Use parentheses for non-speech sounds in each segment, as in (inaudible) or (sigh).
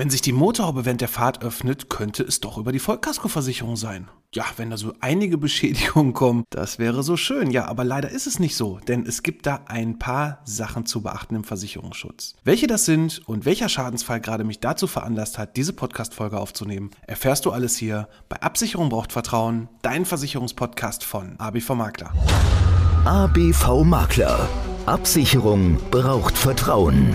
Wenn sich die Motorhaube während der Fahrt öffnet, könnte es doch über die Vollkaskoversicherung sein. Ja, wenn da so einige Beschädigungen kommen, das wäre so schön. Ja, aber leider ist es nicht so, denn es gibt da ein paar Sachen zu beachten im Versicherungsschutz. Welche das sind und welcher Schadensfall gerade mich dazu veranlasst hat, diese Podcast-Folge aufzunehmen, erfährst du alles hier bei Absicherung braucht Vertrauen, dein Versicherungspodcast von ABV Makler. ABV Makler. Absicherung braucht Vertrauen.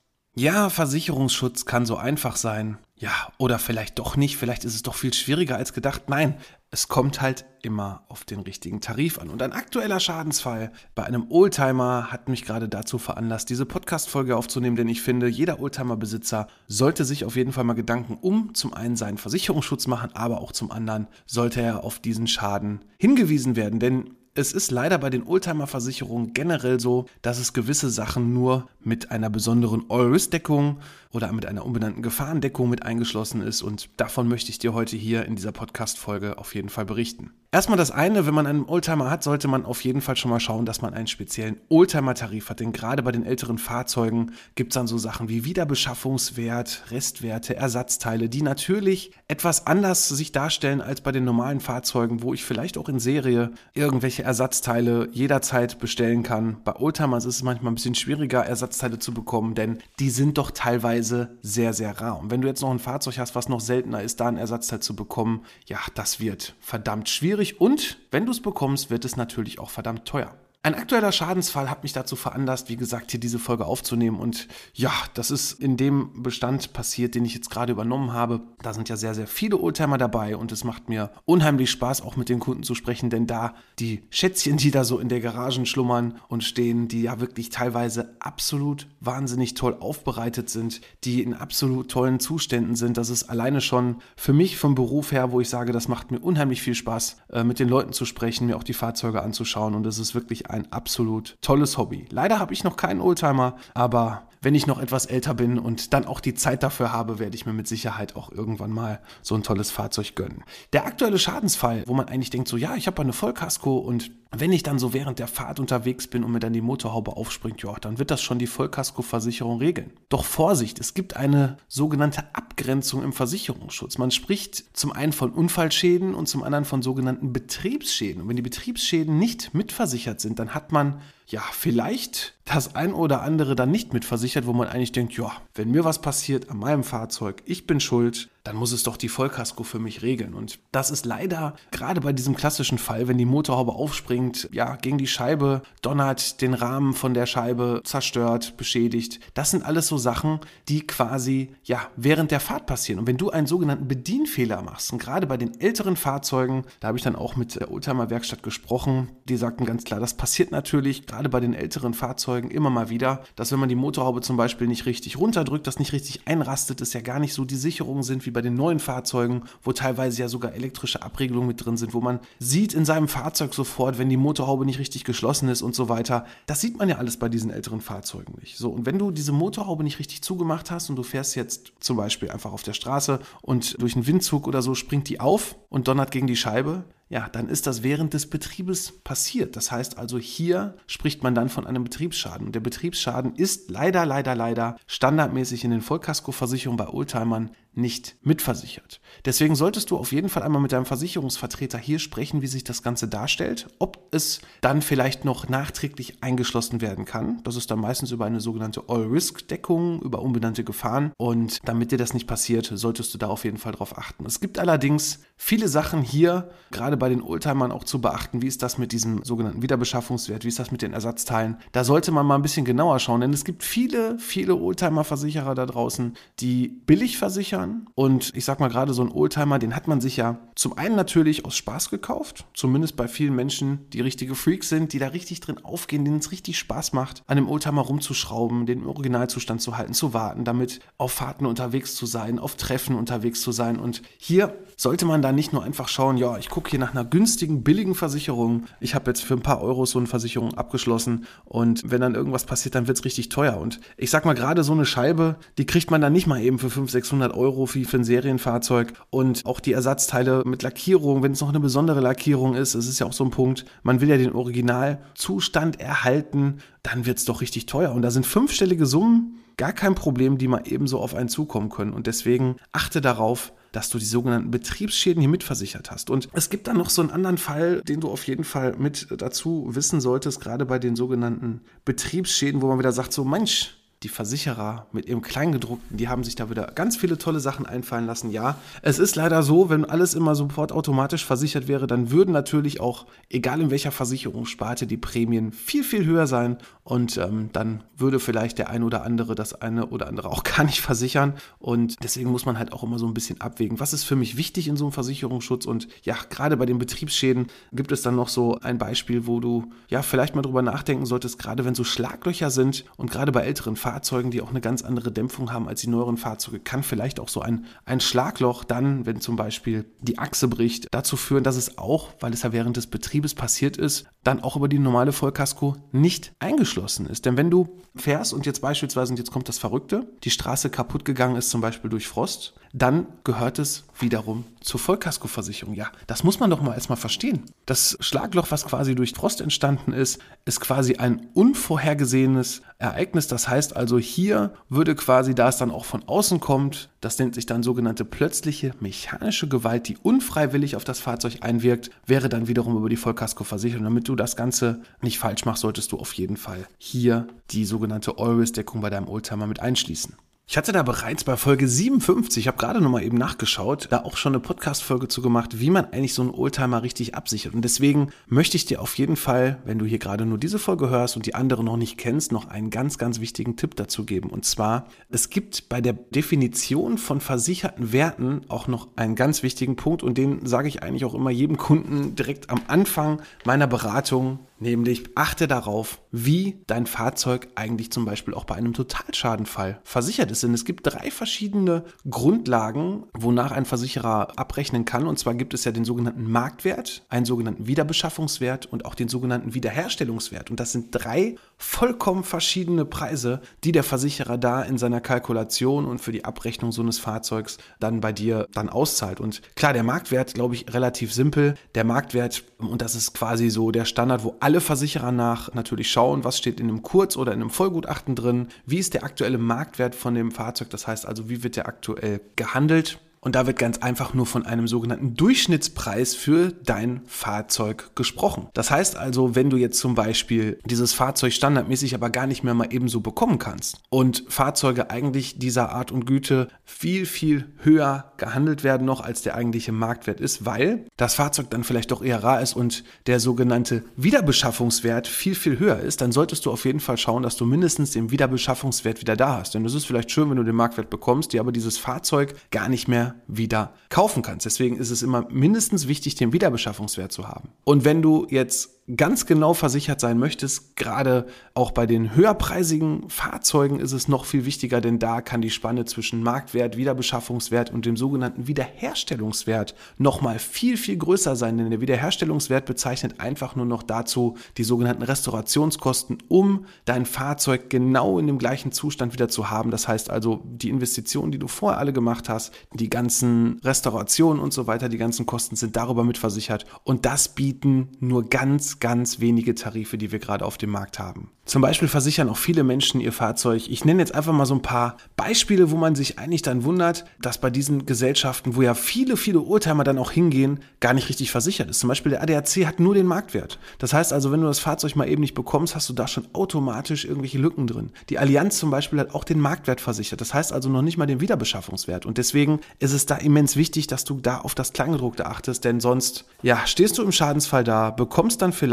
Ja, Versicherungsschutz kann so einfach sein. Ja, oder vielleicht doch nicht, vielleicht ist es doch viel schwieriger als gedacht. Nein, es kommt halt immer auf den richtigen Tarif an. Und ein aktueller Schadensfall bei einem Oldtimer hat mich gerade dazu veranlasst, diese Podcast-Folge aufzunehmen, denn ich finde, jeder Oldtimer-Besitzer sollte sich auf jeden Fall mal Gedanken um zum einen seinen Versicherungsschutz machen, aber auch zum anderen sollte er auf diesen Schaden hingewiesen werden. Denn es ist leider bei den Oldtimer-Versicherungen generell so, dass es gewisse Sachen nur mit einer besonderen All-Risk-Deckung oder mit einer unbenannten Gefahrendeckung mit eingeschlossen ist und davon möchte ich dir heute hier in dieser Podcast-Folge auf jeden Fall berichten. Erstmal das eine, wenn man einen Oldtimer hat, sollte man auf jeden Fall schon mal schauen, dass man einen speziellen Oldtimer-Tarif hat, denn gerade bei den älteren Fahrzeugen gibt es dann so Sachen wie Wiederbeschaffungswert, Restwerte, Ersatzteile, die natürlich etwas anders sich darstellen als bei den normalen Fahrzeugen, wo ich vielleicht auch in Serie irgendwelche Ersatzteile jederzeit bestellen kann. Bei Oldtimers ist es manchmal ein bisschen schwieriger, Ersatzteile zu bekommen, denn die sind doch teilweise sehr, sehr rar. Und wenn du jetzt noch ein Fahrzeug hast, was noch seltener ist, da ein Ersatzteil zu bekommen, ja, das wird verdammt schwierig. Und wenn du es bekommst, wird es natürlich auch verdammt teuer. Ein aktueller Schadensfall hat mich dazu veranlasst, wie gesagt, hier diese Folge aufzunehmen. Und ja, das ist in dem Bestand passiert, den ich jetzt gerade übernommen habe. Da sind ja sehr, sehr viele Oldtimer dabei und es macht mir unheimlich Spaß, auch mit den Kunden zu sprechen, denn da die Schätzchen, die da so in der Garagen schlummern und stehen, die ja wirklich teilweise absolut wahnsinnig toll aufbereitet sind, die in absolut tollen Zuständen sind. Das ist alleine schon für mich vom Beruf her, wo ich sage, das macht mir unheimlich viel Spaß, äh, mit den Leuten zu sprechen, mir auch die Fahrzeuge anzuschauen und es ist wirklich ein absolut tolles Hobby. Leider habe ich noch keinen Oldtimer, aber wenn ich noch etwas älter bin und dann auch die Zeit dafür habe, werde ich mir mit Sicherheit auch irgendwann mal so ein tolles Fahrzeug gönnen. Der aktuelle Schadensfall, wo man eigentlich denkt, so ja, ich habe eine Vollkasko und wenn ich dann so während der Fahrt unterwegs bin und mir dann die Motorhaube aufspringt, ja, dann wird das schon die Vollkaskoversicherung regeln. Doch Vorsicht, es gibt eine sogenannte Abgrenzung im Versicherungsschutz. Man spricht zum einen von Unfallschäden und zum anderen von sogenannten Betriebsschäden. Und wenn die Betriebsschäden nicht mitversichert sind, dann hat man ja, vielleicht das ein oder andere dann nicht mitversichert, wo man eigentlich denkt, ja, wenn mir was passiert an meinem Fahrzeug, ich bin schuld, dann muss es doch die Vollkasko für mich regeln. Und das ist leider gerade bei diesem klassischen Fall, wenn die Motorhaube aufspringt, ja, gegen die Scheibe, donnert, den Rahmen von der Scheibe zerstört, beschädigt. Das sind alles so Sachen, die quasi, ja, während der Fahrt passieren. Und wenn du einen sogenannten Bedienfehler machst, und gerade bei den älteren Fahrzeugen, da habe ich dann auch mit der Oldtimer Werkstatt gesprochen, die sagten ganz klar, das passiert natürlich gerade bei den älteren Fahrzeugen immer mal wieder, dass wenn man die Motorhaube zum Beispiel nicht richtig runterdrückt, das nicht richtig einrastet, es ja gar nicht so die Sicherungen sind wie wie bei den neuen Fahrzeugen, wo teilweise ja sogar elektrische Abregelungen mit drin sind, wo man sieht in seinem Fahrzeug sofort, wenn die Motorhaube nicht richtig geschlossen ist und so weiter. Das sieht man ja alles bei diesen älteren Fahrzeugen nicht. So, und wenn du diese Motorhaube nicht richtig zugemacht hast und du fährst jetzt zum Beispiel einfach auf der Straße und durch einen Windzug oder so springt die auf und donnert gegen die Scheibe, ja, dann ist das während des Betriebes passiert. Das heißt also, hier spricht man dann von einem Betriebsschaden. Und der Betriebsschaden ist leider, leider, leider standardmäßig in den Vollkaskoversicherungen bei Oldtimern nicht mitversichert. Deswegen solltest du auf jeden Fall einmal mit deinem Versicherungsvertreter hier sprechen, wie sich das Ganze darstellt, ob es dann vielleicht noch nachträglich eingeschlossen werden kann. Das ist dann meistens über eine sogenannte All-Risk-Deckung, über unbenannte Gefahren. Und damit dir das nicht passiert, solltest du da auf jeden Fall drauf achten. Es gibt allerdings viele Sachen hier, gerade bei den Oldtimern auch zu beachten. Wie ist das mit diesem sogenannten Wiederbeschaffungswert? Wie ist das mit den Ersatzteilen? Da sollte man mal ein bisschen genauer schauen, denn es gibt viele, viele Oldtimer-Versicherer da draußen, die billig versichern Oldtimern. Und ich sag mal gerade so ein Oldtimer, den hat man sich ja zum einen natürlich aus Spaß gekauft, zumindest bei vielen Menschen, die richtige Freaks sind, die da richtig drin aufgehen, denen es richtig Spaß macht, an dem Oldtimer rumzuschrauben, den Originalzustand zu halten, zu warten, damit auf Fahrten unterwegs zu sein, auf Treffen unterwegs zu sein. Und hier sollte man da nicht nur einfach schauen, ja, ich gucke hier nach einer günstigen, billigen Versicherung. Ich habe jetzt für ein paar Euros so eine Versicherung abgeschlossen und wenn dann irgendwas passiert, dann wird es richtig teuer. Und ich sag mal, gerade so eine Scheibe, die kriegt man dann nicht mal eben für 500, 600 Euro Euro wie für ein Serienfahrzeug. Und auch die Ersatzteile mit Lackierung, wenn es noch eine besondere Lackierung ist, das ist ja auch so ein Punkt, man will ja den Originalzustand erhalten, dann wird es doch richtig teuer. Und da sind fünfstellige Summen gar kein Problem, die mal ebenso auf einen zukommen können. Und deswegen achte darauf, dass du die sogenannten Betriebsschäden hier mitversichert hast. Und es gibt dann noch so einen anderen Fall, den du auf jeden Fall mit dazu wissen solltest, gerade bei den sogenannten Betriebsschäden, wo man wieder sagt, so Mensch, die Versicherer mit ihrem Kleingedruckten, die haben sich da wieder ganz viele tolle Sachen einfallen lassen. Ja, es ist leider so, wenn alles immer sofort automatisch versichert wäre, dann würden natürlich auch, egal in welcher Versicherungssparte, die Prämien viel, viel höher sein. Und ähm, dann würde vielleicht der ein oder andere das eine oder andere auch (laughs) gar nicht versichern. Und deswegen muss man halt auch immer so ein bisschen abwägen, was ist für mich wichtig in so einem Versicherungsschutz. Und ja, gerade bei den Betriebsschäden gibt es dann noch so ein Beispiel, wo du ja vielleicht mal drüber nachdenken solltest, gerade wenn so Schlaglöcher sind und gerade bei älteren Fahrzeugen die auch eine ganz andere Dämpfung haben als die neueren Fahrzeuge, kann vielleicht auch so ein, ein Schlagloch dann, wenn zum Beispiel die Achse bricht, dazu führen, dass es auch, weil es ja während des Betriebes passiert ist, dann auch über die normale Vollkasko nicht eingeschlossen ist. Denn wenn du fährst und jetzt beispielsweise, und jetzt kommt das Verrückte, die Straße kaputt gegangen ist, zum Beispiel durch Frost, dann gehört es wiederum zur Vollkaskoversicherung. Ja, das muss man doch mal erstmal verstehen. Das Schlagloch, was quasi durch Frost entstanden ist, ist quasi ein unvorhergesehenes Ereignis. Das heißt also, hier würde quasi, da es dann auch von außen kommt, das nennt sich dann sogenannte plötzliche mechanische Gewalt, die unfreiwillig auf das Fahrzeug einwirkt, wäre dann wiederum über die Vollkaskoversicherung. Damit du das Ganze nicht falsch machst, solltest du auf jeden Fall hier die sogenannte Always-Deckung bei deinem Oldtimer mit einschließen. Ich hatte da bereits bei Folge 57, ich habe gerade nochmal eben nachgeschaut, da auch schon eine Podcast-Folge zu gemacht, wie man eigentlich so einen Oldtimer richtig absichert. Und deswegen möchte ich dir auf jeden Fall, wenn du hier gerade nur diese Folge hörst und die andere noch nicht kennst, noch einen ganz, ganz wichtigen Tipp dazu geben. Und zwar, es gibt bei der Definition von versicherten Werten auch noch einen ganz wichtigen Punkt und den sage ich eigentlich auch immer jedem Kunden direkt am Anfang meiner Beratung Nämlich achte darauf, wie dein Fahrzeug eigentlich zum Beispiel auch bei einem Totalschadenfall versichert ist. Denn es gibt drei verschiedene Grundlagen, wonach ein Versicherer abrechnen kann. Und zwar gibt es ja den sogenannten Marktwert, einen sogenannten Wiederbeschaffungswert und auch den sogenannten Wiederherstellungswert. Und das sind drei vollkommen verschiedene Preise, die der Versicherer da in seiner Kalkulation und für die Abrechnung so eines Fahrzeugs dann bei dir dann auszahlt. Und klar, der Marktwert, glaube ich, relativ simpel. Der Marktwert, und das ist quasi so der Standard, wo alle Versicherer nach natürlich schauen, was steht in einem Kurz- oder in einem Vollgutachten drin, wie ist der aktuelle Marktwert von dem Fahrzeug, das heißt also, wie wird der aktuell gehandelt und da wird ganz einfach nur von einem sogenannten Durchschnittspreis für dein Fahrzeug gesprochen. Das heißt also, wenn du jetzt zum Beispiel dieses Fahrzeug standardmäßig aber gar nicht mehr mal ebenso bekommen kannst und Fahrzeuge eigentlich dieser Art und Güte viel, viel höher gehandelt werden noch als der eigentliche Marktwert ist, weil das Fahrzeug dann vielleicht doch eher rar ist und der sogenannte Wiederbeschaffungswert viel, viel höher ist, dann solltest du auf jeden Fall schauen, dass du mindestens den Wiederbeschaffungswert wieder da hast. Denn das ist vielleicht schön, wenn du den Marktwert bekommst, dir aber dieses Fahrzeug gar nicht mehr wieder kaufen kannst. Deswegen ist es immer mindestens wichtig, den Wiederbeschaffungswert zu haben. Und wenn du jetzt ganz genau versichert sein möchtest, gerade auch bei den höherpreisigen Fahrzeugen ist es noch viel wichtiger, denn da kann die Spanne zwischen Marktwert, Wiederbeschaffungswert und dem sogenannten Wiederherstellungswert nochmal viel, viel größer sein, denn der Wiederherstellungswert bezeichnet einfach nur noch dazu die sogenannten Restaurationskosten, um dein Fahrzeug genau in dem gleichen Zustand wieder zu haben. Das heißt also, die Investitionen, die du vorher alle gemacht hast, die ganzen Restaurationen und so weiter, die ganzen Kosten sind darüber mitversichert und das bieten nur ganz, ganz wenige Tarife, die wir gerade auf dem Markt haben. Zum Beispiel versichern auch viele Menschen ihr Fahrzeug. Ich nenne jetzt einfach mal so ein paar Beispiele, wo man sich eigentlich dann wundert, dass bei diesen Gesellschaften, wo ja viele, viele Oldtimer dann auch hingehen, gar nicht richtig versichert ist. Zum Beispiel der ADAC hat nur den Marktwert. Das heißt also, wenn du das Fahrzeug mal eben nicht bekommst, hast du da schon automatisch irgendwelche Lücken drin. Die Allianz zum Beispiel hat auch den Marktwert versichert. Das heißt also noch nicht mal den Wiederbeschaffungswert. Und deswegen ist es da immens wichtig, dass du da auf das Kleingedruckte achtest, denn sonst, ja, stehst du im Schadensfall da, bekommst dann vielleicht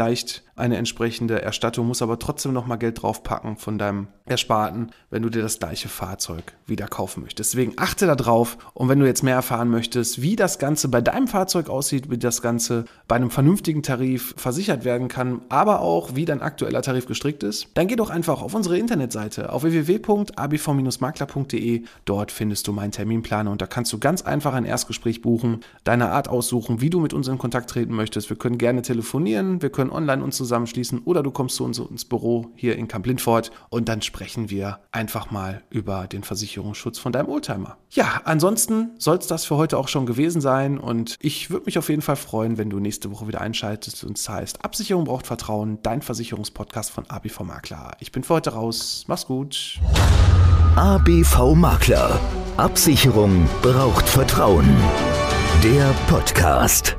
eine entsprechende Erstattung, musst aber trotzdem noch mal Geld draufpacken von deinem Ersparten, wenn du dir das gleiche Fahrzeug wieder kaufen möchtest. Deswegen achte da drauf und wenn du jetzt mehr erfahren möchtest, wie das Ganze bei deinem Fahrzeug aussieht, wie das Ganze bei einem vernünftigen Tarif versichert werden kann, aber auch wie dein aktueller Tarif gestrickt ist, dann geh doch einfach auf unsere Internetseite auf www.abv-makler.de. Dort findest du meinen Terminplaner und da kannst du ganz einfach ein Erstgespräch buchen, deine Art aussuchen, wie du mit uns in Kontakt treten möchtest. Wir können gerne telefonieren, wir können online uns zusammenschließen oder du kommst zu uns ins Büro hier in Kamp Lindfort und dann sprechen wir einfach mal über den Versicherungsschutz von deinem Oldtimer. Ja, ansonsten soll es das für heute auch schon gewesen sein und ich würde mich auf jeden Fall freuen, wenn du nächste Woche wieder einschaltest und es heißt Absicherung braucht Vertrauen, dein Versicherungspodcast von ABV Makler. Ich bin für heute raus. Mach's gut. ABV Makler. Absicherung braucht Vertrauen. Der Podcast.